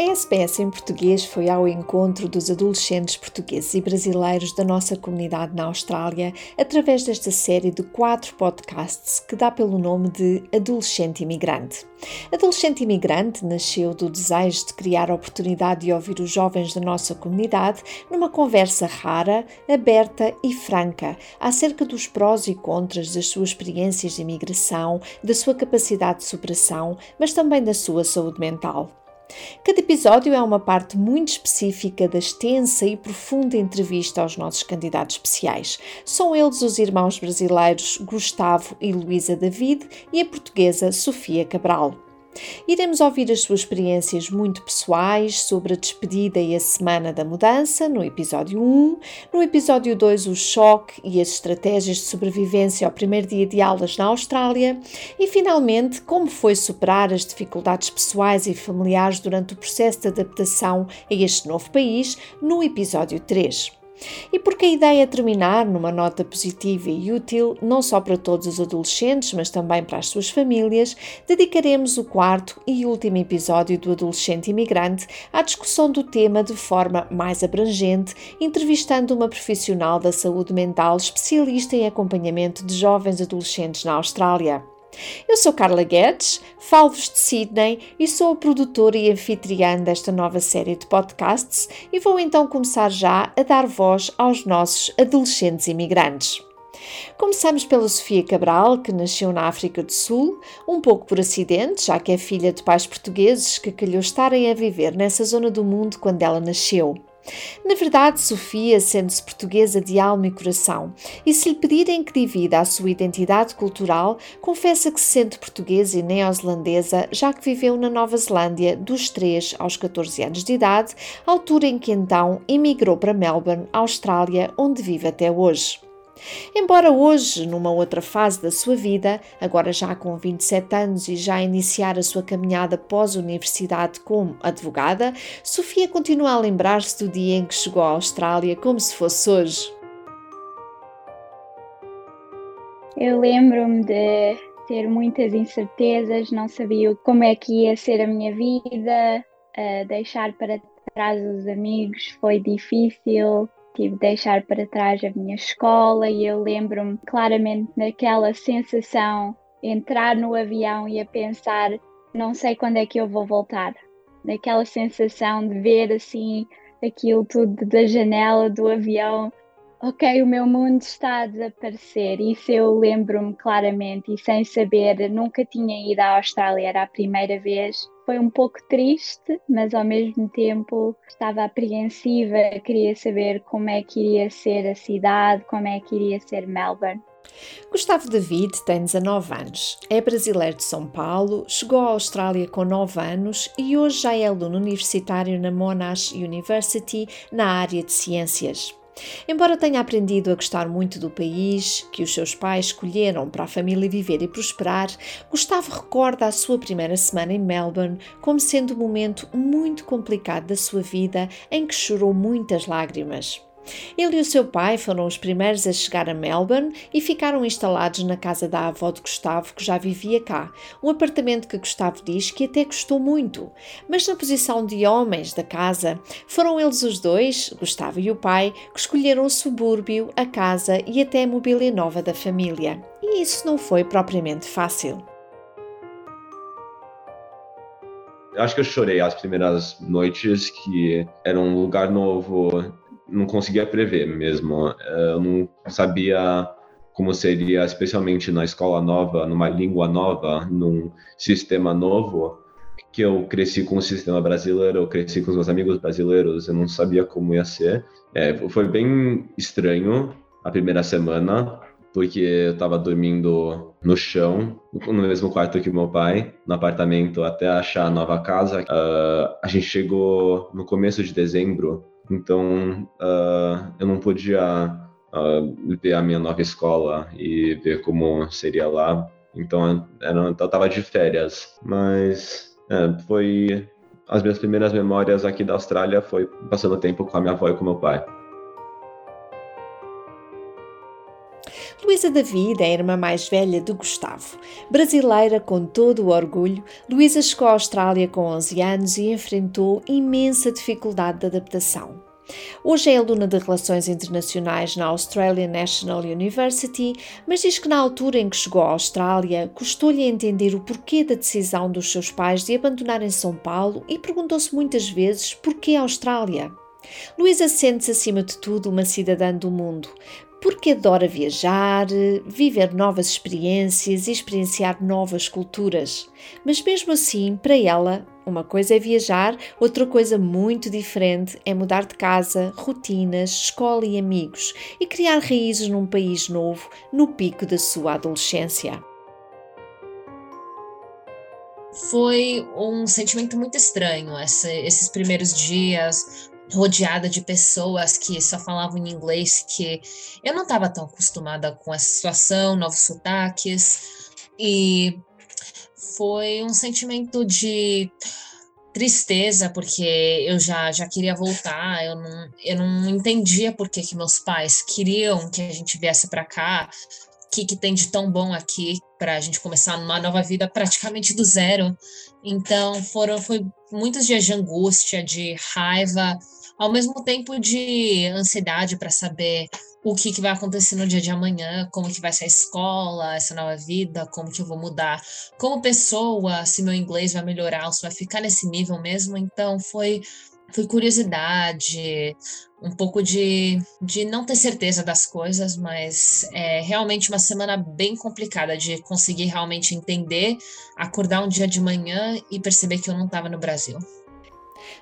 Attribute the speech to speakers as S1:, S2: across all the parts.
S1: A SBS em português foi ao encontro dos adolescentes portugueses e brasileiros da nossa comunidade na Austrália através desta série de quatro podcasts que dá pelo nome de Adolescente Imigrante. Adolescente Imigrante nasceu do desejo de criar a oportunidade de ouvir os jovens da nossa comunidade numa conversa rara, aberta e franca acerca dos prós e contras das suas experiências de imigração, da sua capacidade de superação, mas também da sua saúde mental. Cada episódio é uma parte muito específica da extensa e profunda entrevista aos nossos candidatos especiais. São eles os irmãos brasileiros Gustavo e Luísa David e a portuguesa Sofia Cabral. Iremos ouvir as suas experiências muito pessoais sobre a despedida e a semana da mudança, no episódio 1, no episódio 2, o choque e as estratégias de sobrevivência ao primeiro dia de aulas na Austrália, e finalmente, como foi superar as dificuldades pessoais e familiares durante o processo de adaptação a este novo país, no episódio 3. E porque a ideia é terminar numa nota positiva e útil, não só para todos os adolescentes, mas também para as suas famílias, dedicaremos o quarto e último episódio do Adolescente Imigrante à discussão do tema de forma mais abrangente, entrevistando uma profissional da saúde mental especialista em acompanhamento de jovens adolescentes na Austrália. Eu sou Carla Guedes, falo-vos de Sydney e sou a produtora e anfitriã desta nova série de podcasts e vou então começar já a dar voz aos nossos adolescentes imigrantes. Começamos pela Sofia Cabral, que nasceu na África do Sul, um pouco por acidente, já que é filha de pais portugueses que calhou estarem a viver nessa zona do mundo quando ela nasceu. Na verdade, Sofia sente-se portuguesa de alma e coração, e se lhe pedirem que divida a sua identidade cultural, confessa que se sente portuguesa e neozelandesa, já que viveu na Nova Zelândia dos 3 aos 14 anos de idade, altura em que então emigrou para Melbourne, Austrália, onde vive até hoje. Embora hoje, numa outra fase da sua vida, agora já com 27 anos e já a iniciar a sua caminhada pós-universidade como advogada, Sofia continua a lembrar-se do dia em que chegou à Austrália como se fosse hoje.
S2: Eu lembro-me de ter muitas incertezas, não sabia como é que ia ser a minha vida, deixar para trás os amigos foi difícil, tive de deixar para trás a minha escola e eu lembro-me claramente daquela sensação entrar no avião e a pensar não sei quando é que eu vou voltar daquela sensação de ver assim aquilo tudo da janela do avião ok, o meu mundo está a desaparecer. Isso eu lembro-me claramente e sem saber, nunca tinha ido à Austrália, era a primeira vez. Foi um pouco triste, mas ao mesmo tempo estava apreensiva, queria saber como é que iria ser a cidade, como é que iria ser Melbourne.
S1: Gustavo David tem 19 anos, é brasileiro de São Paulo, chegou à Austrália com 9 anos e hoje já é aluno universitário na Monash University na área de ciências. Embora tenha aprendido a gostar muito do país que os seus pais escolheram para a família viver e prosperar, Gustavo recorda a sua primeira semana em Melbourne como sendo um momento muito complicado da sua vida em que chorou muitas lágrimas. Ele e o seu pai foram os primeiros a chegar a Melbourne e ficaram instalados na casa da avó de Gustavo, que já vivia cá, um apartamento que Gustavo diz que até custou muito. Mas na posição de homens da casa, foram eles os dois, Gustavo e o pai, que escolheram o subúrbio, a casa e até a mobília nova da família. E isso não foi propriamente fácil.
S3: Acho que eu chorei as primeiras noites, que era um lugar novo, não conseguia prever mesmo. Eh, eu não sabia como seria, especialmente na escola nova, numa língua nova, num sistema novo, que eu cresci com o sistema brasileiro, eu cresci com os meus amigos brasileiros, eu não sabia como ia ser. É, foi bem estranho a primeira semana, porque eu estava dormindo no chão, no mesmo quarto que meu pai, no apartamento, até achar a nova casa. Uh, a gente chegou no começo de dezembro então, uh, eu não podia uh, ver a minha nova escola e ver como seria lá. Então, era, eu estava de férias, mas é, foi as minhas primeiras memórias aqui da Austrália foi passando tempo com a minha avó e com meu pai.
S1: Luísa David é a irmã mais velha de Gustavo. Brasileira com todo o orgulho, Luísa chegou à Austrália com 11 anos e enfrentou imensa dificuldade de adaptação. Hoje é aluna de Relações Internacionais na Australian National University, mas diz que na altura em que chegou à Austrália custou-lhe entender o porquê da decisão dos seus pais de abandonarem São Paulo e perguntou-se muitas vezes porquê Austrália. Luísa sente-se, acima de tudo, uma cidadã do mundo, porque adora viajar, viver novas experiências e experienciar novas culturas. Mas mesmo assim, para ela, uma coisa é viajar, outra coisa muito diferente é mudar de casa, rotinas, escola e amigos e criar raízes num país novo no pico da sua adolescência.
S4: Foi um sentimento muito estranho essa, esses primeiros dias, rodeada de pessoas que só falavam em inglês, que eu não estava tão acostumada com essa situação, novos sotaques, e foi um sentimento de tristeza, porque eu já, já queria voltar, eu não, eu não entendia por que, que meus pais queriam que a gente viesse para cá, o que, que tem de tão bom aqui para a gente começar uma nova vida praticamente do zero. Então foram foi muitos dias de angústia, de raiva, ao mesmo tempo de ansiedade para saber o que, que vai acontecer no dia de amanhã, como que vai ser a escola, essa nova vida, como que eu vou mudar como pessoa, se meu inglês vai melhorar, ou se vai ficar nesse nível mesmo. Então foi foi curiosidade, um pouco de, de não ter certeza das coisas, mas é realmente uma semana bem complicada de conseguir realmente entender, acordar um dia de manhã e perceber que eu não estava no Brasil.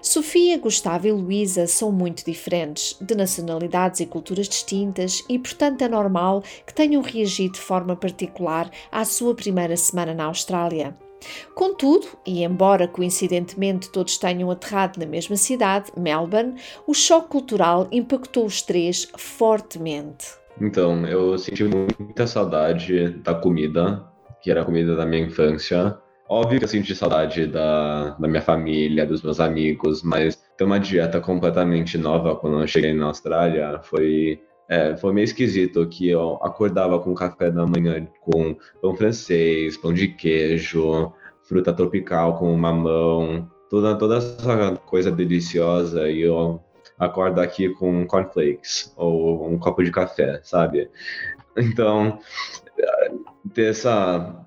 S1: Sofia, Gustavo e Luísa são muito diferentes, de nacionalidades e culturas distintas, e portanto é normal que tenham reagido de forma particular à sua primeira semana na Austrália. Contudo, e embora coincidentemente todos tenham aterrado na mesma cidade, Melbourne, o choque cultural impactou os três fortemente.
S3: Então, eu senti muita saudade da comida, que era a comida da minha infância. Óbvio que eu senti saudade da, da minha família, dos meus amigos, mas ter uma dieta completamente nova quando eu cheguei na Austrália foi é, foi meio esquisito que eu acordava com café da manhã com pão francês, pão de queijo, fruta tropical com mamão, toda, toda essa coisa deliciosa e eu acordo aqui com cornflakes ou um copo de café, sabe? Então, ter essa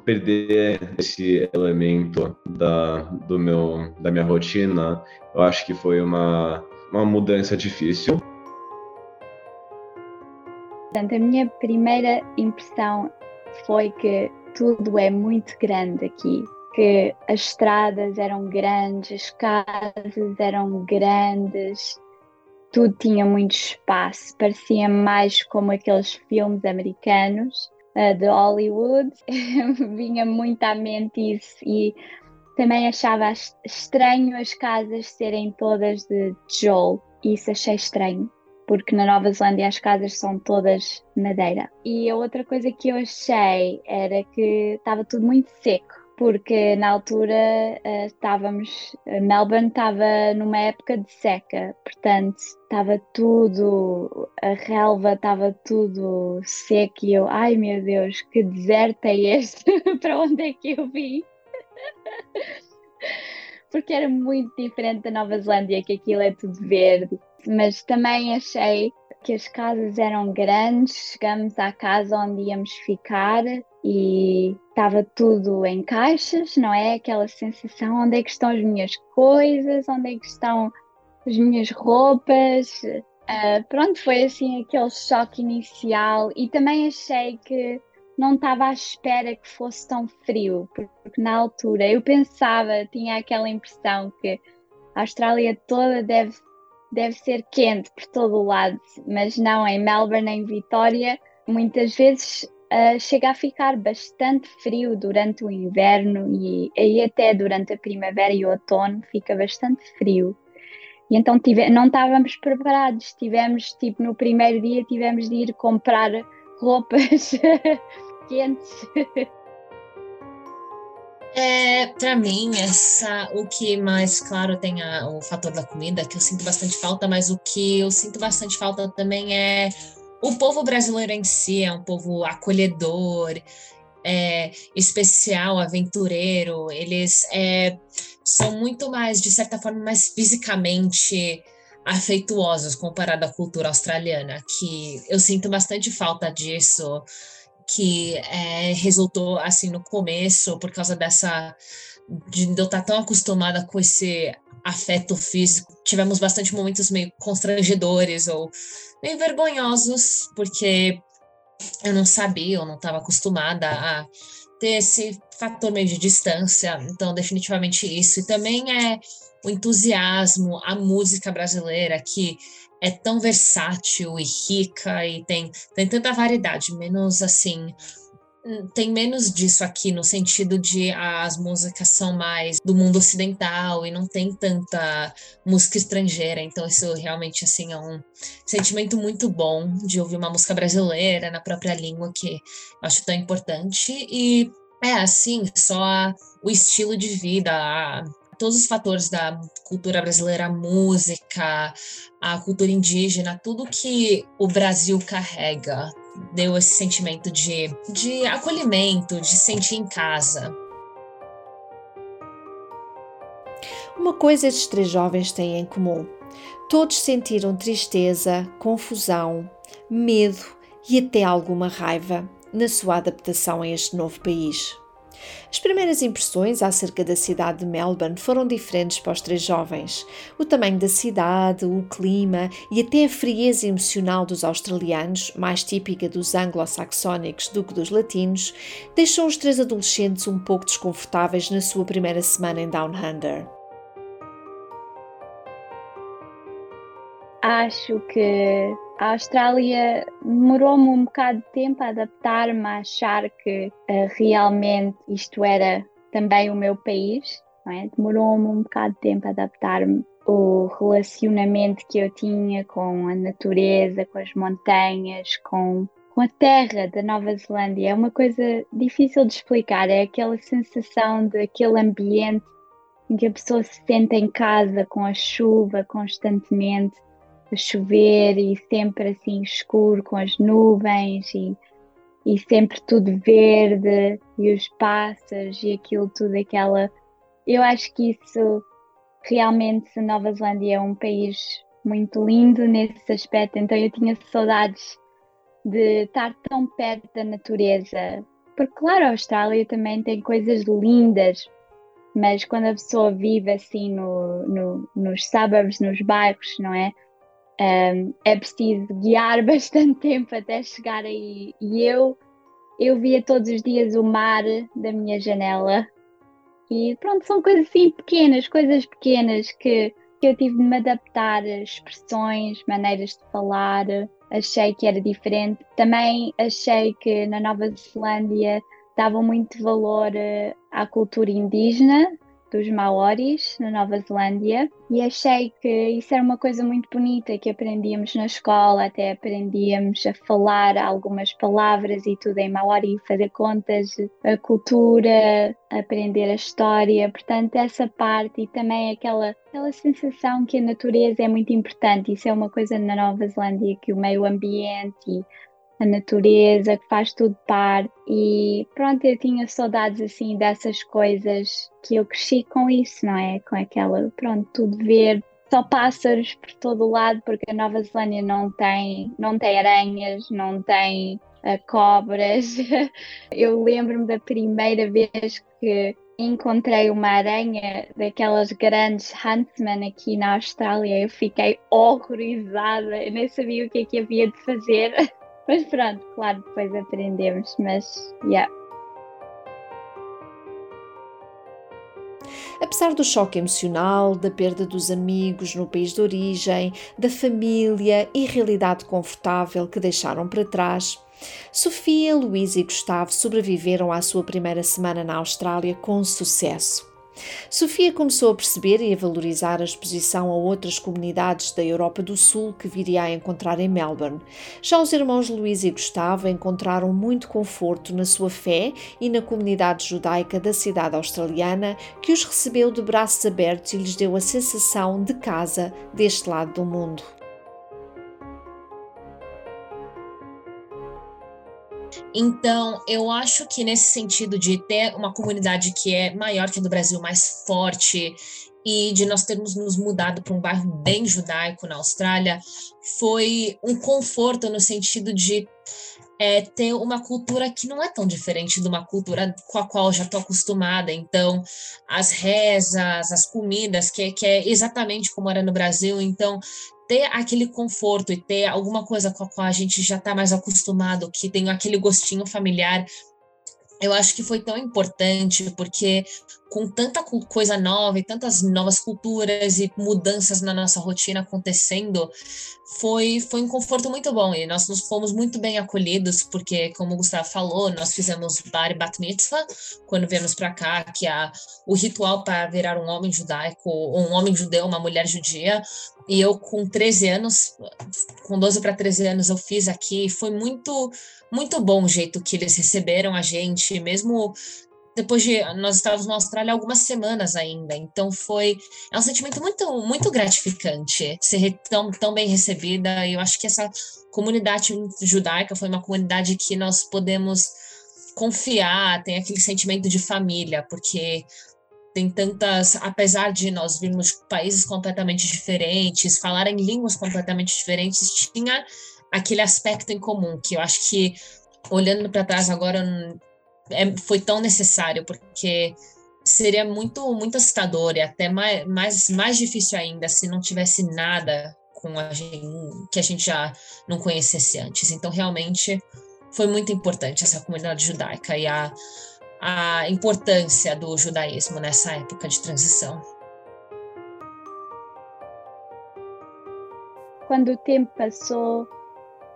S3: perder esse elemento da, do meu, da minha rotina, eu acho que foi uma, uma mudança difícil.
S2: Portanto, a minha primeira impressão foi que tudo é muito grande aqui, que as estradas eram grandes, as casas eram grandes, tudo tinha muito espaço, parecia mais como aqueles filmes americanos uh, de Hollywood, vinha muito à mente isso e também achava estranho as casas serem todas de tijolo, isso achei estranho, porque na Nova Zelândia as casas são todas madeira. E a outra coisa que eu achei era que estava tudo muito seco porque na altura uh, estávamos, Melbourne estava numa época de seca, portanto estava tudo, a relva estava tudo seco e eu, ai meu Deus, que deserto é este? Para onde é que eu vim? porque era muito diferente da Nova Zelândia, que aquilo é tudo verde, mas também achei que as casas eram grandes, chegamos à casa onde íamos ficar e estava tudo em caixas, não é? Aquela sensação, onde é que estão as minhas coisas, onde é que estão as minhas roupas. Uh, pronto, foi assim aquele choque inicial e também achei que não estava à espera que fosse tão frio, porque na altura eu pensava, tinha aquela impressão que a Austrália toda deve deve ser quente por todo o lado, mas não em Melbourne, em Vitória, muitas vezes uh, chega a ficar bastante frio durante o inverno e aí até durante a primavera e o outono fica bastante frio. E então tive, não estávamos preparados, tivemos, tipo, no primeiro dia tivemos de ir comprar roupas quentes.
S4: É, para mim, essa, o que mais, claro, tem a, o fator da comida, que eu sinto bastante falta, mas o que eu sinto bastante falta também é o povo brasileiro em si, é um povo acolhedor, é, especial, aventureiro, eles é, são muito mais, de certa forma, mais fisicamente afeituosos comparado à cultura australiana, que eu sinto bastante falta disso que é, resultou assim no começo por causa dessa de eu estar tão acostumada com esse afeto físico. Tivemos bastante momentos meio constrangedores ou meio vergonhosos, porque eu não sabia, eu não estava acostumada a ter esse fator meio de distância. Então, definitivamente isso. E também é o entusiasmo, a música brasileira que é tão versátil e rica e tem, tem tanta variedade, menos assim. Hum, tem menos disso aqui, no sentido de as músicas são mais do mundo ocidental e não tem tanta música estrangeira. Então, isso realmente assim é um sentimento muito bom de ouvir uma música brasileira na própria língua, que eu acho tão importante. E é assim, só o estilo de vida, a, todos os fatores da cultura brasileira, a música, a cultura indígena, tudo que o Brasil carrega, deu esse sentimento de, de acolhimento, de sentir em casa.
S1: Uma coisa estes três jovens têm em comum: todos sentiram tristeza, confusão, medo e até alguma raiva na sua adaptação a este novo país. As primeiras impressões acerca da cidade de Melbourne foram diferentes para os três jovens. O tamanho da cidade, o clima e até a frieza emocional dos australianos, mais típica dos anglo-saxónicos do que dos latinos, deixou os três adolescentes um pouco desconfortáveis na sua primeira semana em Down Under.
S2: Acho que a Austrália demorou-me um bocado de tempo a adaptar-me, a achar que uh, realmente isto era também o meu país. É? Demorou-me um bocado de tempo a adaptar-me o relacionamento que eu tinha com a natureza, com as montanhas, com, com a terra da Nova Zelândia. É uma coisa difícil de explicar, é aquela sensação de aquele ambiente em que a pessoa se sente em casa com a chuva constantemente a chover e sempre assim escuro com as nuvens e, e sempre tudo verde e os pássaros e aquilo tudo aquela eu acho que isso realmente Nova Zelândia é um país muito lindo nesse aspecto então eu tinha saudades de estar tão perto da natureza porque claro a Austrália também tem coisas lindas mas quando a pessoa vive assim no, no, nos suburbs, nos bairros, não é? Um, é preciso guiar bastante tempo até chegar aí. E eu, eu via todos os dias o mar da minha janela. E pronto, são coisas assim pequenas, coisas pequenas que, que eu tive de me adaptar, expressões, maneiras de falar. Achei que era diferente. Também achei que na Nova Zelândia davam muito valor eh, à cultura indígena, dos Maoris na Nova Zelândia e achei que isso era uma coisa muito bonita que aprendíamos na escola, até aprendíamos a falar algumas palavras e tudo em Maori, fazer contas, a cultura, aprender a história, portanto essa parte e também aquela, aquela sensação que a natureza é muito importante, isso é uma coisa na Nova Zelândia que o meio ambiente a natureza, que faz tudo par. E pronto, eu tinha saudades assim dessas coisas que eu cresci com isso, não é? Com aquela, pronto, tudo verde, só pássaros por todo o lado, porque a Nova Zelândia não tem, não tem aranhas, não tem uh, cobras. eu lembro-me da primeira vez que encontrei uma aranha daquelas grandes Huntsman aqui na Austrália. Eu fiquei horrorizada, eu nem sabia o que é que havia de fazer. Mas pronto, claro, depois aprendemos, mas yeah.
S1: Apesar do choque emocional, da perda dos amigos no país de origem, da família e realidade confortável que deixaram para trás, Sofia, Luís e Gustavo sobreviveram à sua primeira semana na Austrália com sucesso. Sofia começou a perceber e a valorizar a exposição a outras comunidades da Europa do Sul que viria a encontrar em Melbourne. Já os irmãos Luís e Gustavo encontraram muito conforto na sua fé e na comunidade judaica da cidade australiana, que os recebeu de braços abertos e lhes deu a sensação de casa deste lado do mundo.
S4: Então, eu acho que nesse sentido de ter uma comunidade que é maior que a do Brasil, mais forte, e de nós termos nos mudado para um bairro bem judaico na Austrália, foi um conforto no sentido de é, ter uma cultura que não é tão diferente de uma cultura com a qual já estou acostumada. Então, as rezas, as comidas, que, que é exatamente como era no Brasil. Então, ter aquele conforto e ter alguma coisa com a qual a gente já está mais acostumado, que tem aquele gostinho familiar, eu acho que foi tão importante, porque com tanta coisa nova e tantas novas culturas e mudanças na nossa rotina acontecendo, foi, foi um conforto muito bom. E nós nos fomos muito bem acolhidos, porque, como o Gustavo falou, nós fizemos bar e bat mitzvah quando viemos para cá, que é o ritual para virar um homem judaico, um homem judeu, uma mulher judia. E eu, com 13 anos, com 12 para 13 anos, eu fiz aqui. Foi muito, muito bom o jeito que eles receberam a gente, mesmo depois de nós estávamos na Austrália algumas semanas ainda, então foi é um sentimento muito muito gratificante ser tão, tão bem recebida. E eu acho que essa comunidade judaica foi uma comunidade que nós podemos confiar, tem aquele sentimento de família, porque tem tantas, apesar de nós virmos de países completamente diferentes, falarem línguas completamente diferentes, tinha aquele aspecto em comum que eu acho que olhando para trás agora é, foi tão necessário, porque seria muito, muito assustador e até mais, mais, mais difícil ainda se não tivesse nada com a gente, que a gente já não conhecesse antes. Então, realmente, foi muito importante essa comunidade judaica e a, a importância do judaísmo nessa época de transição.
S2: Quando o tempo passou,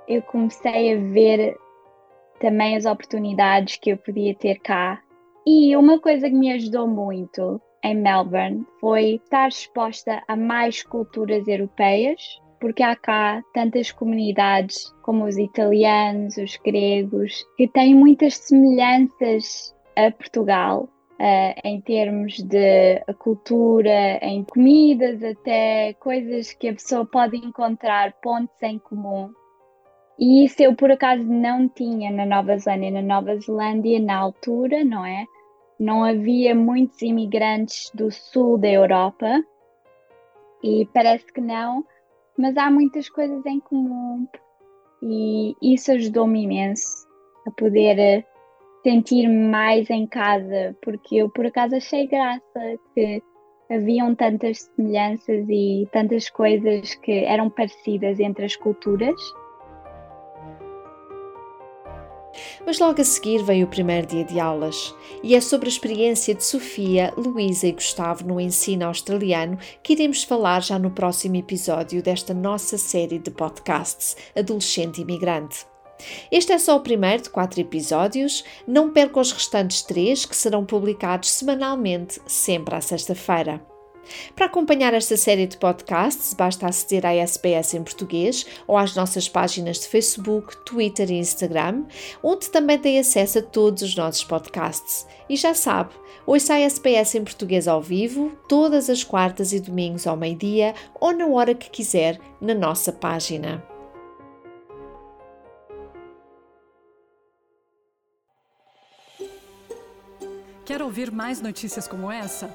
S2: eu comecei a ver também as oportunidades que eu podia ter cá. E uma coisa que me ajudou muito em Melbourne foi estar exposta a mais culturas europeias, porque há cá tantas comunidades como os italianos, os gregos, que têm muitas semelhanças a Portugal. Uh, em termos de cultura, em comidas, até coisas que a pessoa pode encontrar pontos em comum e isso eu por acaso não tinha na Nova Zelândia. Na Nova Zelândia, na altura, não é? Não havia muitos imigrantes do sul da Europa e parece que não, mas há muitas coisas em comum e isso ajudou-me imenso a poder eh, sentir-me mais em casa, porque eu por acaso achei graça que haviam tantas semelhanças e tantas coisas que eram parecidas entre as culturas
S1: Mas logo a seguir veio o primeiro dia de aulas, e é sobre a experiência de Sofia, Luísa e Gustavo no ensino australiano que iremos falar já no próximo episódio desta nossa série de podcasts Adolescente Imigrante. Este é só o primeiro de quatro episódios. Não perca os restantes três que serão publicados semanalmente, sempre à sexta-feira. Para acompanhar esta série de podcasts, basta aceder à SBS em português ou às nossas páginas de Facebook, Twitter e Instagram, onde também tem acesso a todos os nossos podcasts. E já sabe, ouça a SBS em português ao vivo, todas as quartas e domingos ao meio-dia ou na hora que quiser na nossa página.
S5: Quer ouvir mais notícias como essa?